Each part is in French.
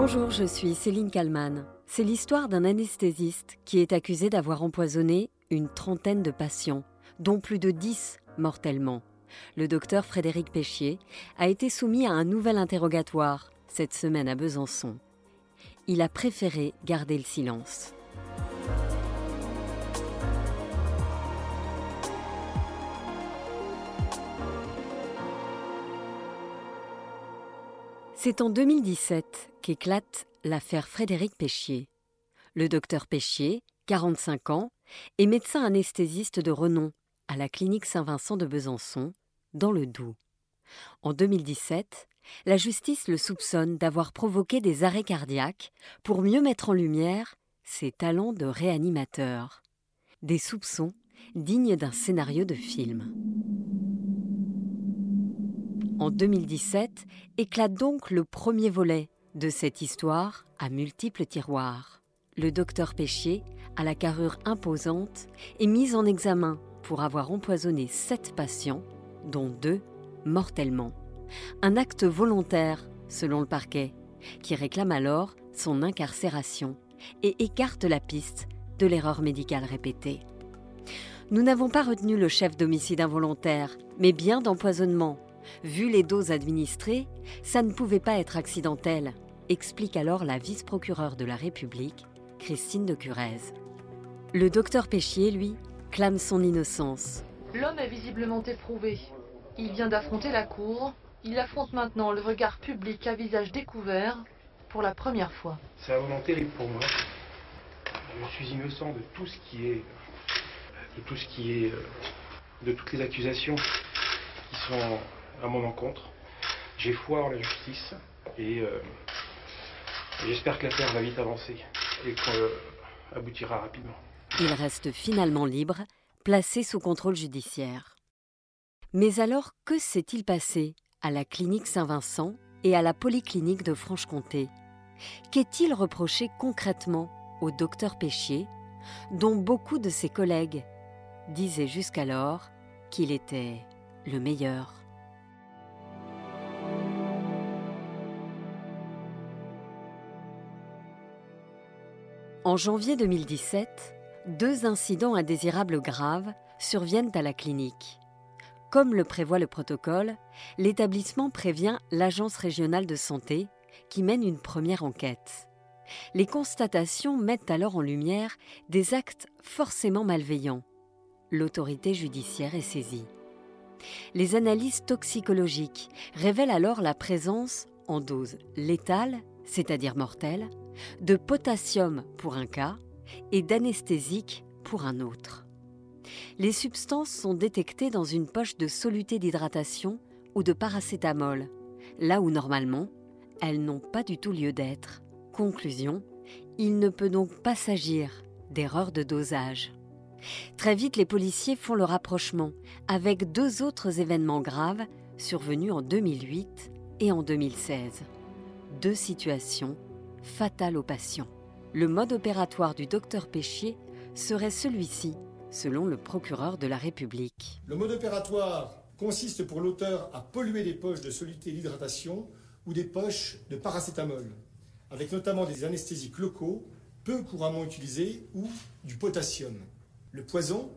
Bonjour, je suis Céline Kalman. C'est l'histoire d'un anesthésiste qui est accusé d'avoir empoisonné une trentaine de patients, dont plus de dix mortellement. Le docteur Frédéric Péchier a été soumis à un nouvel interrogatoire cette semaine à Besançon. Il a préféré garder le silence. C'est en 2017 qu'éclate l'affaire Frédéric Péchier. Le docteur Péchier, 45 ans, est médecin anesthésiste de renom à la clinique Saint-Vincent de Besançon, dans le Doubs. En 2017, la justice le soupçonne d'avoir provoqué des arrêts cardiaques pour mieux mettre en lumière ses talents de réanimateur. Des soupçons dignes d'un scénario de film. En 2017 éclate donc le premier volet de cette histoire à multiples tiroirs. Le docteur Péchier, à la carrure imposante, est mis en examen pour avoir empoisonné sept patients, dont deux mortellement. Un acte volontaire, selon le parquet, qui réclame alors son incarcération et écarte la piste de l'erreur médicale répétée. Nous n'avons pas retenu le chef d'homicide involontaire, mais bien d'empoisonnement Vu les doses administrées, ça ne pouvait pas être accidentel, explique alors la vice-procureure de la République, Christine de Curez. Le docteur Péchier, lui, clame son innocence. L'homme est visiblement éprouvé. Il vient d'affronter la cour. Il affronte maintenant le regard public à visage découvert pour la première fois. C'est la volonté libre pour moi. Je suis innocent de tout ce qui est. de tout ce qui est. Euh, de toutes les accusations qui sont à mon encontre. J'ai foi en la justice et euh, j'espère que l'affaire va vite avancer et qu'on euh, aboutira rapidement. Il reste finalement libre, placé sous contrôle judiciaire. Mais alors, que s'est-il passé à la clinique Saint-Vincent et à la polyclinique de Franche-Comté? Qu'est-il reproché concrètement au docteur Péchier, dont beaucoup de ses collègues disaient jusqu'alors qu'il était le meilleur? En janvier 2017, deux incidents indésirables graves surviennent à la clinique. Comme le prévoit le protocole, l'établissement prévient l'Agence régionale de santé qui mène une première enquête. Les constatations mettent alors en lumière des actes forcément malveillants. L'autorité judiciaire est saisie. Les analyses toxicologiques révèlent alors la présence, en dose létale, c'est-à-dire mortelle, de potassium pour un cas et d'anesthésique pour un autre. Les substances sont détectées dans une poche de soluté d'hydratation ou de paracétamol, là où normalement elles n'ont pas du tout lieu d'être. Conclusion, il ne peut donc pas s'agir d'erreur de dosage. Très vite, les policiers font le rapprochement avec deux autres événements graves survenus en 2008 et en 2016. Deux situations fatale aux patients. Le mode opératoire du docteur Péchier serait celui-ci, selon le procureur de la République. Le mode opératoire consiste pour l'auteur à polluer des poches de soluté d'hydratation ou des poches de paracétamol, avec notamment des anesthésiques locaux peu couramment utilisés ou du potassium. Le poison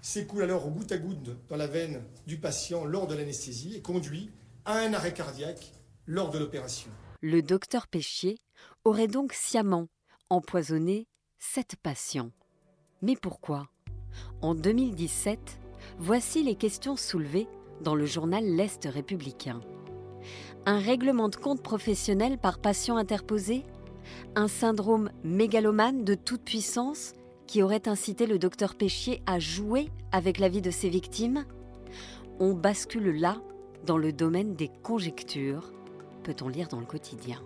s'écoule alors au goutte à goutte dans la veine du patient lors de l'anesthésie et conduit à un arrêt cardiaque lors de l'opération. Le docteur Péchier aurait donc sciemment empoisonné sept patients. Mais pourquoi? En 2017, voici les questions soulevées dans le journal L'Est républicain. Un règlement de compte professionnel par patient interposé? Un syndrome mégalomane de toute puissance qui aurait incité le docteur Péchier à jouer avec la vie de ses victimes? On bascule là dans le domaine des conjectures peut-on lire dans le quotidien.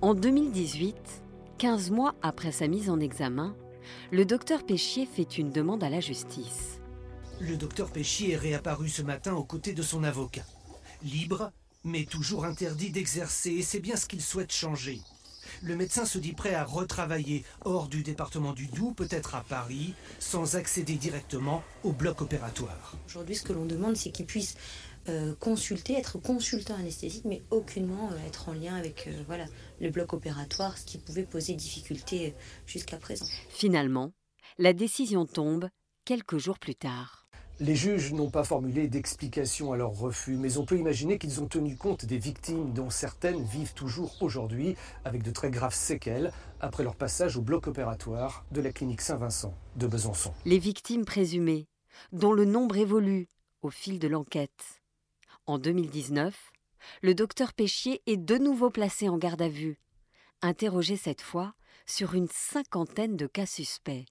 En 2018, 15 mois après sa mise en examen, le docteur Péchier fait une demande à la justice. Le docteur Péchier est réapparu ce matin aux côtés de son avocat. Libre, mais toujours interdit d'exercer, et c'est bien ce qu'il souhaite changer. Le médecin se dit prêt à retravailler hors du département du Doubs, peut-être à Paris, sans accéder directement au bloc opératoire. Aujourd'hui, ce que l'on demande, c'est qu'il puisse euh, consulter, être consultant anesthésique, mais aucunement euh, être en lien avec voilà, le bloc opératoire, ce qui pouvait poser difficulté jusqu'à présent. Finalement, la décision tombe quelques jours plus tard. Les juges n'ont pas formulé d'explication à leur refus, mais on peut imaginer qu'ils ont tenu compte des victimes dont certaines vivent toujours aujourd'hui avec de très graves séquelles après leur passage au bloc opératoire de la clinique Saint-Vincent de Besançon. Les victimes présumées, dont le nombre évolue au fil de l'enquête. En 2019, le docteur Péchier est de nouveau placé en garde à vue, interrogé cette fois sur une cinquantaine de cas suspects.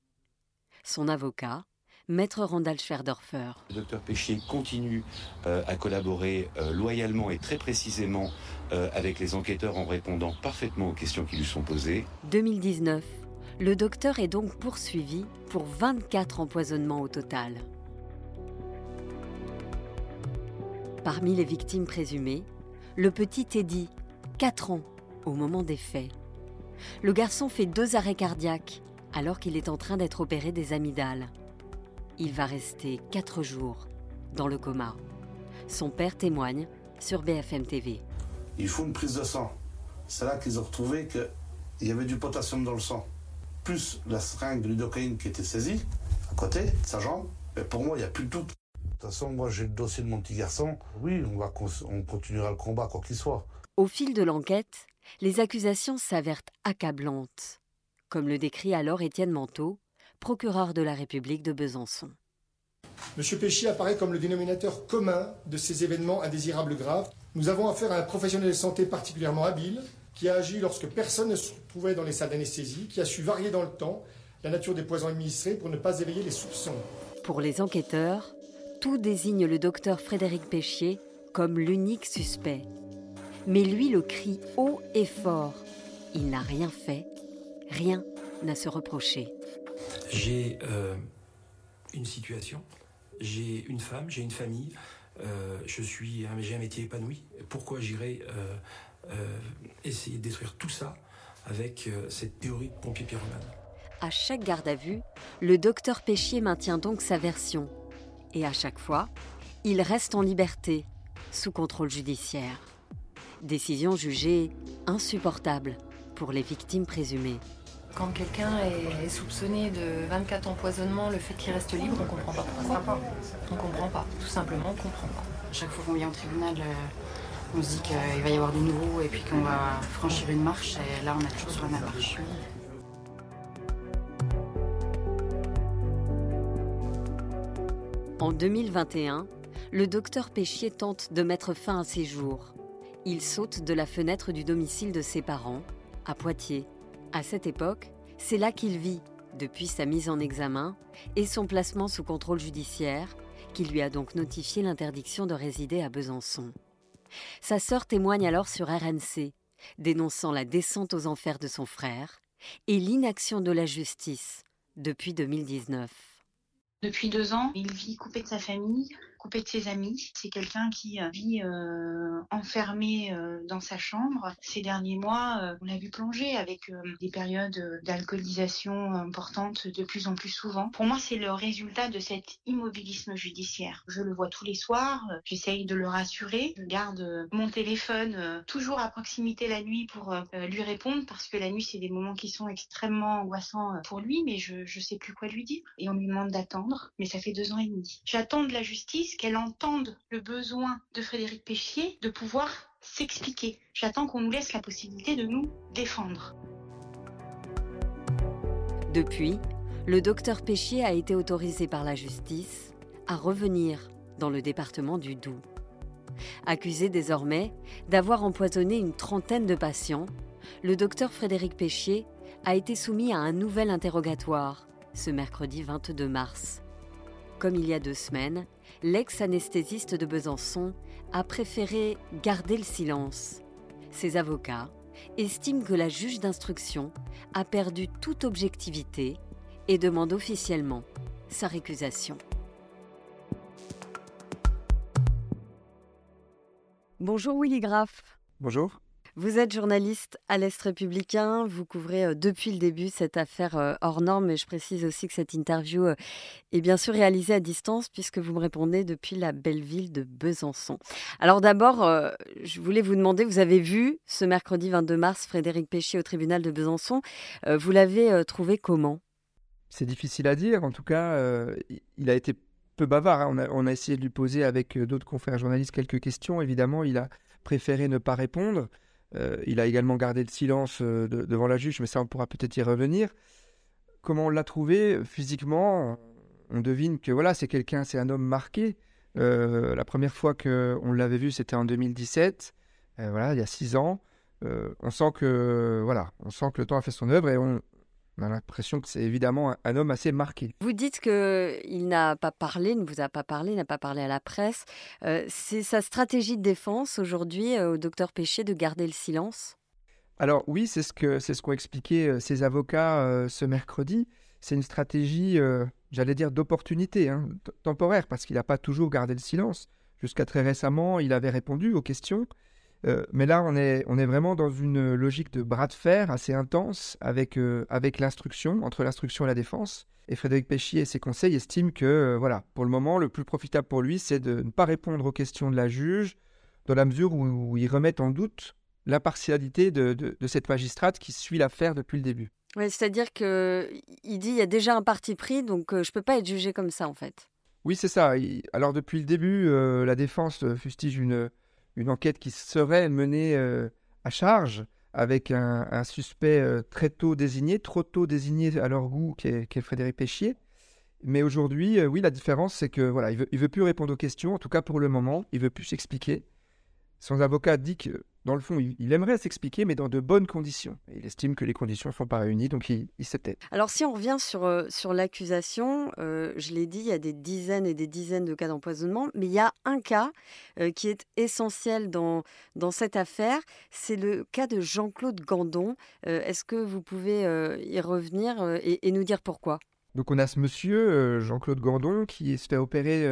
Son avocat, Maître Randall Schwerdorfer. Le docteur Péchier continue euh, à collaborer euh, loyalement et très précisément euh, avec les enquêteurs en répondant parfaitement aux questions qui lui sont posées. 2019. Le docteur est donc poursuivi pour 24 empoisonnements au total. Parmi les victimes présumées, le petit Teddy, 4 ans au moment des faits. Le garçon fait deux arrêts cardiaques alors qu'il est en train d'être opéré des amygdales il va rester quatre jours dans le coma. Son père témoigne sur BFM TV. Il faut une prise de sang. C'est là qu'ils ont retrouvé qu'il y avait du potassium dans le sang. Plus la seringue de lidocaïne qui était saisie à côté de sa jambe. Mais pour moi, il n'y a plus de doute. De toute façon, moi, j'ai le dossier de mon petit garçon. Oui, on, va, on continuera le combat, quoi qu'il soit. Au fil de l'enquête, les accusations s'avèrent accablantes, comme le décrit alors Étienne Manteau, procureur de la République de Besançon. Monsieur Péchier apparaît comme le dénominateur commun de ces événements indésirables graves. Nous avons affaire à un professionnel de santé particulièrement habile, qui a agi lorsque personne ne se trouvait dans les salles d'anesthésie, qui a su varier dans le temps la nature des poisons administrés pour ne pas éveiller les soupçons. Pour les enquêteurs, tout désigne le docteur Frédéric Péchier comme l'unique suspect. Mais lui le crie haut et fort. Il n'a rien fait, rien n'a se reprocher. J'ai euh, une situation, j'ai une femme, j'ai une famille, euh, je suis, j'ai un métier épanoui. Pourquoi j'irais euh, essayer de détruire tout ça avec cette théorie de pompier pyromane? À chaque garde à vue, le docteur Péchier maintient donc sa version. Et à chaque fois, il reste en liberté, sous contrôle judiciaire. Décision jugée insupportable pour les victimes présumées. Quand quelqu'un est soupçonné de 24 empoisonnements, le fait qu'il reste libre, on comprend pas pourquoi. On comprend pas, tout simplement, on comprend pas. Chaque fois qu'on vient au tribunal, euh, on se dit qu'il va y avoir du nouveau et puis qu'on va franchir une marche, et là on est toujours sur la même marche. En 2021, le docteur Péchier tente de mettre fin à ses jours. Il saute de la fenêtre du domicile de ses parents, à Poitiers, à cette époque, c'est là qu'il vit, depuis sa mise en examen et son placement sous contrôle judiciaire, qui lui a donc notifié l'interdiction de résider à Besançon. Sa sœur témoigne alors sur RNC, dénonçant la descente aux enfers de son frère et l'inaction de la justice depuis 2019. Depuis deux ans, il vit coupé de sa famille, coupé de ses amis. C'est quelqu'un qui euh, vit euh, enfermé euh, dans sa chambre. Ces derniers mois, on l'a vu plonger avec des périodes d'alcoolisation importantes de plus en plus souvent. Pour moi, c'est le résultat de cet immobilisme judiciaire. Je le vois tous les soirs, j'essaye de le rassurer, je garde mon téléphone toujours à proximité la nuit pour lui répondre parce que la nuit, c'est des moments qui sont extrêmement angoissants pour lui, mais je ne sais plus quoi lui dire. Et on lui demande d'attendre, mais ça fait deux ans et demi. J'attends de la justice qu'elle entende le besoin de Frédéric Péchier de pouvoir s'expliquer. J'attends qu'on nous laisse la possibilité de nous défendre. Depuis, le docteur Péchier a été autorisé par la justice à revenir dans le département du Doubs. Accusé désormais d'avoir empoisonné une trentaine de patients, le docteur Frédéric Péchier a été soumis à un nouvel interrogatoire ce mercredi 22 mars. Comme il y a deux semaines, l'ex-anesthésiste de Besançon a préféré garder le silence. Ses avocats estiment que la juge d'instruction a perdu toute objectivité et demande officiellement sa récusation. Bonjour Willy Graff. Bonjour. Vous êtes journaliste à l'Est républicain, vous couvrez euh, depuis le début cette affaire euh, hors norme, et je précise aussi que cette interview euh, est bien sûr réalisée à distance puisque vous me répondez depuis la belle ville de Besançon. Alors d'abord, je voulais vous demander, vous avez vu ce mercredi 22 mars Frédéric Péchier au tribunal de Besançon, vous l'avez trouvé comment? C'est difficile à dire, en tout cas, il a été peu bavard. Hein. On, a, essayé de lui poser avec d'autres confrères journalistes quelques questions. Évidemment, il a préféré ne pas répondre. Euh, il a également gardé le silence euh, devant la juge, mais ça, on pourra peut-être y revenir. Comment on l'a trouvé physiquement? On devine que voilà, c'est quelqu'un, c'est un homme marqué. Euh, la première fois qu'on l'avait vu, c'était en 2017. voilà, il y a six ans. on sent que voilà, on sent que le temps a fait son œuvre et on, on a l'impression que c'est évidemment un, homme assez marqué. Vous dites qu'il n'a pas parlé, ne vous a pas parlé, n'a pas parlé à la presse. Euh, c'est sa stratégie de défense aujourd'hui euh, au docteur Péché de garder le silence? Alors oui, c'est ce qu'ont ce expliqué euh, ses avocats ce mercredi. C'est une stratégie, j'allais dire, d'opportunité, hein, temporaire, parce qu'il n'a pas toujours gardé le silence. Jusqu'à très récemment, il avait répondu aux questions. Euh, mais là, on est, on est vraiment dans une logique de bras de fer assez intense avec, euh, avec l'instruction, entre l'instruction et la défense. Et Frédéric Péchier et ses conseils estiment que, euh, voilà, pour le moment, le plus profitable pour lui, c'est de ne pas répondre aux questions de la juge, dans la mesure où, il remet en doute l'impartialité de, de, cette magistrate qui suit l'affaire depuis le début. Ouais, C'est-à-dire qu'il dit il y a déjà un parti pris, donc je ne peux pas être jugé comme ça, en fait. Oui, c'est ça. Alors, depuis le début, la défense fustige une une enquête qui serait menée euh, à charge avec un, suspect euh, très tôt désigné, trop tôt désigné à leur goût, qui est, Frédéric Péchier. Mais aujourd'hui, euh, oui, la différence, c'est que voilà, il veut, il veut plus répondre aux questions, en tout cas pour le moment, il veut plus s'expliquer. Son avocat dit que dans le fond, il, aimerait s'expliquer, mais dans de bonnes conditions. il estime que les conditions ne sont pas réunies, donc il, il s'était. Alors si on revient sur, euh, sur l'accusation, euh, je l'ai dit, il y a des dizaines et des dizaines de cas d'empoisonnement, mais il y a un cas euh, qui est essentiel dans, dans cette affaire, c'est le cas de Jean-Claude Gandon. Est-ce que vous pouvez y revenir et, et, nous dire pourquoi? Donc on a ce monsieur, Jean-Claude Gandon, qui se fait opérer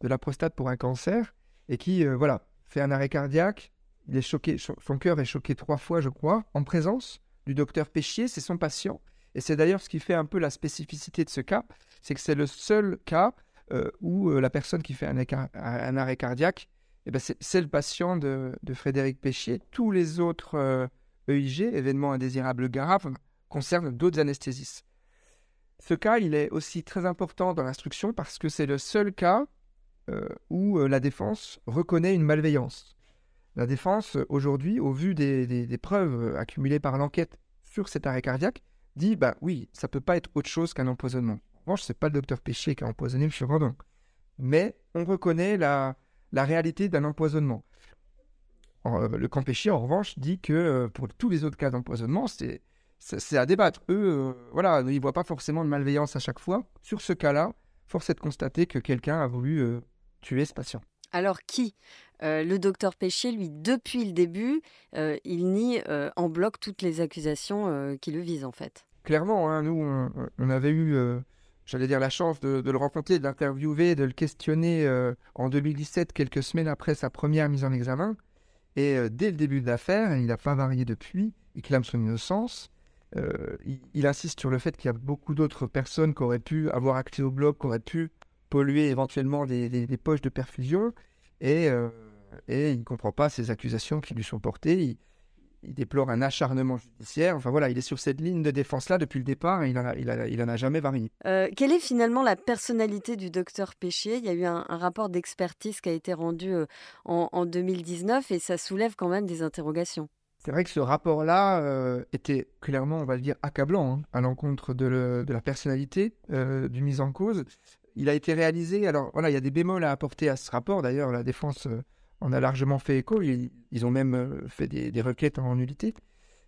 de la prostate pour un cancer et qui, voilà, fait un arrêt cardiaque, il est choqué, son cœur est choqué trois fois, je crois, en présence du docteur Péchier, c'est son patient. Et c'est d'ailleurs ce qui fait un peu la spécificité de ce cas, c'est que c'est le seul cas euh, où euh, la personne qui fait un, arrêt cardiaque, eh ben c'est le patient de, Frédéric Péchier. Tous les autres EIG, euh, e événements indésirables graves, concernent d'autres anesthésistes. Ce cas, il est aussi très important dans l'instruction parce que c'est le seul cas où la défense reconnaît une malveillance. La défense, aujourd'hui, au vu des, preuves accumulées par l'enquête sur cet arrêt cardiaque, dit bah oui, ça peut pas être autre chose qu'un empoisonnement. En revanche, c'est pas le docteur Péchier qui a empoisonné M. Grandon. Mais on reconnaît la, réalité d'un empoisonnement. Euh, le camp Péchier, en revanche, dit que euh, pour tous les autres cas d'empoisonnement, c'est, à débattre. Eux, euh, voilà, ils ne voient pas forcément de malveillance à chaque fois. Sur ce cas-là, force est de constater que quelqu'un a voulu tuer ce patient. Alors qui? Euh, Le docteur Péchier, lui, depuis le début, euh, il nie euh, en bloc toutes les accusations qui le visent en fait. Clairement, hein, nous, on, avait eu, j'allais dire, la chance de, le rencontrer, de l'interviewer, de le questionner en 2017, quelques semaines après sa première mise en examen. Et dès le début de l'affaire, il n'a pas varié depuis, il clame son innocence. Il, insiste sur le fait qu'il y a beaucoup d'autres personnes qui auraient pu avoir accès au bloc, qui auraient pu polluer éventuellement des, poches de perfusion et, euh, et il ne comprend pas ces accusations qui lui sont portées. Il, déplore un acharnement judiciaire. Enfin voilà, il est sur cette ligne de défense-là depuis le départ et il n'en a, il il en a jamais varié. Euh, quelle est finalement la personnalité du docteur Péchier? Il y a eu un, rapport d'expertise qui a été rendu euh, en, 2019 et ça soulève quand même des interrogations. C'est vrai que ce rapport-là était clairement, on va le dire, accablant hein, à l'encontre de, de, la personnalité du mise en cause il a été réalisé. Alors voilà, il y a des bémols à apporter à ce rapport. D'ailleurs, la défense euh, en a largement fait écho. Ils, ont même euh, fait des, requêtes en nullité.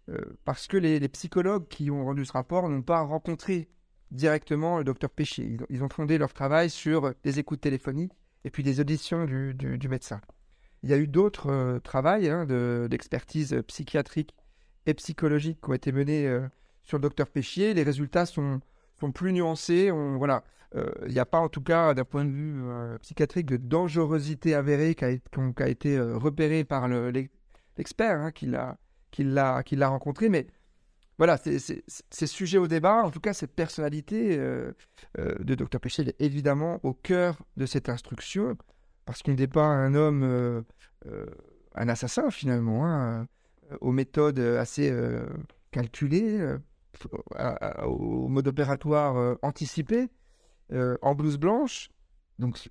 Euh, parce que les, psychologues qui ont rendu ce rapport n'ont pas rencontré directement le docteur Péchier. Ils, ont fondé leur travail sur des écoutes téléphoniques et puis des auditions du, médecin. Il y a eu d'autres travaux hein, d'expertise psychiatrique et psychologique qui ont été menés sur le docteur Péchier. Les résultats sont, plus nuancés. On, voilà, euh, il n'y a pas en tout cas d'un point de vue euh, psychiatrique de dangerosité avérée qui a, été euh, repérée par l'expert hein, qui l'a rencontré. Mais voilà, c'est sujet au débat. En tout cas, cette personnalité de Dr Péché est évidemment au cœur de cette instruction, parce qu'on n'est pas un homme, un assassin finalement, hein, aux méthodes assez calculées, au mode opératoire anticipé, en blouse blanche. Donc,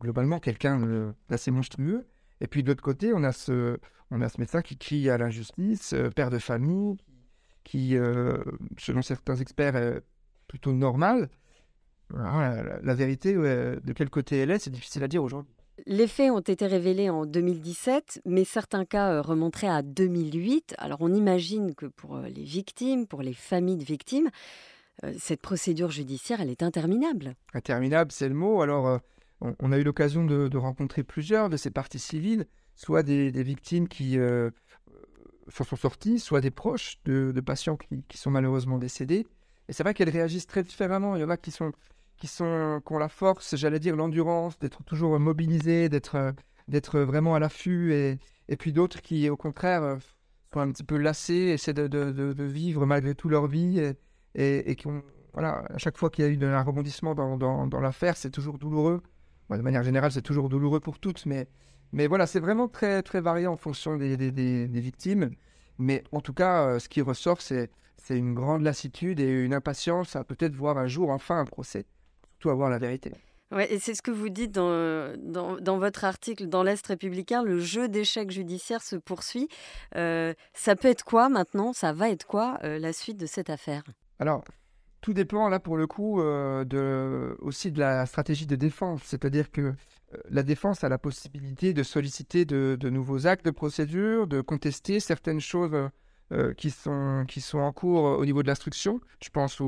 globalement, quelqu'un d'assez monstrueux. Et puis de l'autre côté, on a ce, on a ce médecin qui crie à l'injustice, père de famille, qui, euh, selon certains experts, est plutôt normale. la, vérité, de quel côté elle est, c'est difficile à dire aujourd'hui. Les faits ont été révélés en 2017, mais certains cas euh, remonteraient à 2008. Alors on imagine que pour euh, les victimes, pour les familles de victimes, cette procédure judiciaire, elle est interminable. Interminable, c'est le mot. Alors on, a eu l'occasion de, rencontrer plusieurs de ces parties civiles, soit des, victimes qui s'en sont sortis, soit des proches de, patients qui, sont malheureusement décédés. Et c'est vrai qu'elles réagissent très différemment. Il y en a qui sont qui sont qui ont la force, j'allais dire l'endurance, d'être toujours mobilisés, d'être d'être vraiment à l'affût, et, et puis d'autres qui, au contraire, sont un petit peu lassés, essaient de, de, de, vivre malgré tout leur vie, et, et, qui ont voilà, à chaque fois qu'il y a eu un rebondissement dans, dans, dans l'affaire, c'est toujours douloureux. de manière générale, c'est toujours douloureux pour toutes, mais mais voilà, c'est vraiment très, très varié en fonction des, des, des, victimes. Mais en tout cas, euh, ce qui ressort, c'est une grande lassitude et une impatience à peut-être voir un jour enfin un procès, surtout avoir la vérité. Ouais, et c'est ce que vous dites dans, dans, dans votre article dans l'Est républicain, le jeu d'échecs judiciaire se poursuit. Euh, ça peut être quoi maintenant? Ça va être quoi euh, la suite de cette affaire? Alors, tout dépend là pour le coup de, aussi de la stratégie de défense. C'est-à-dire que la défense a la possibilité de solliciter de, nouveaux actes de procédure, de contester certaines choses euh, qui, sont, qui sont en cours au niveau de l'instruction. Je pense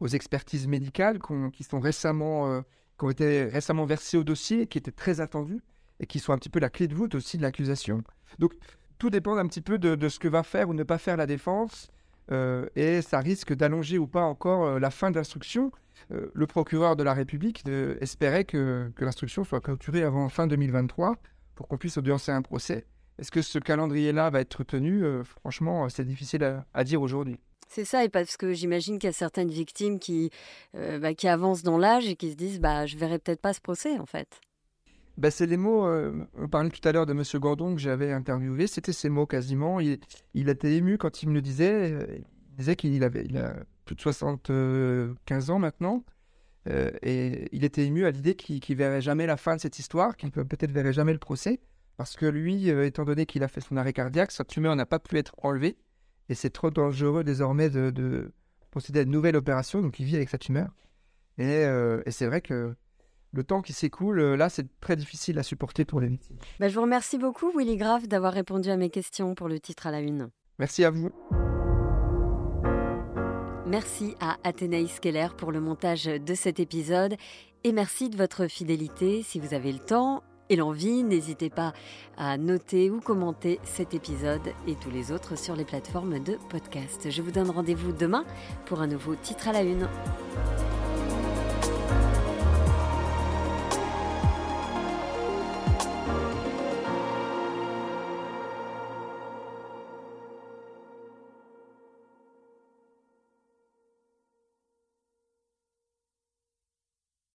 aux, expertises médicales qui, sont récemment, euh, qui ont été récemment versées au dossier, qui étaient très attendues et qui sont un petit peu la clé de voûte aussi de l'accusation. Donc tout dépend un petit peu de, ce que va faire ou ne pas faire la défense euh, et ça risque d'allonger ou pas encore la fin de l'instruction. Euh, le procureur de la République espérait que, l'instruction soit clôturée avant fin 2023 pour qu'on puisse audiencer un procès. Est-ce que ce calendrier-là va être tenu? Euh, Franchement, c'est difficile à, dire aujourd'hui. C'est ça, et parce que j'imagine qu'il y a certaines victimes qui, euh, bah, qui avancent dans l'âge et qui se disent bah, je verrai peut-être pas ce procès en fait. Bah, c'est les mots, on parlait tout à l'heure de M. Gordon que j'avais interviewé, c'était ces mots quasiment. Il, était ému quand il me le disait. Il disait qu'il avait, a plus de 75 ans maintenant. Euh, et il était ému à l'idée qu'il ne verrait jamais la fin de cette histoire, qu'il peut-être verrait jamais le procès, parce que lui, euh, étant donné qu'il a fait son arrêt cardiaque, sa tumeur n'a pas pu être enlevée, et c'est trop dangereux désormais de, procéder à une nouvelle opération, donc il vit avec sa tumeur. Et, euh, et c'est vrai que le temps qui s'écoule, là, c'est très difficile à supporter pour les victimes. Bah, je vous remercie beaucoup, Willy Graff, d'avoir répondu à mes questions pour le titre à la une. Merci à vous. Merci à Athénaïs Keller pour le montage de cet épisode et merci de votre fidélité. Si vous avez le temps et l'envie, n'hésitez pas à noter ou commenter cet épisode et tous les autres sur les plateformes de podcast. Je vous donne rendez-vous demain pour un nouveau titre à la une.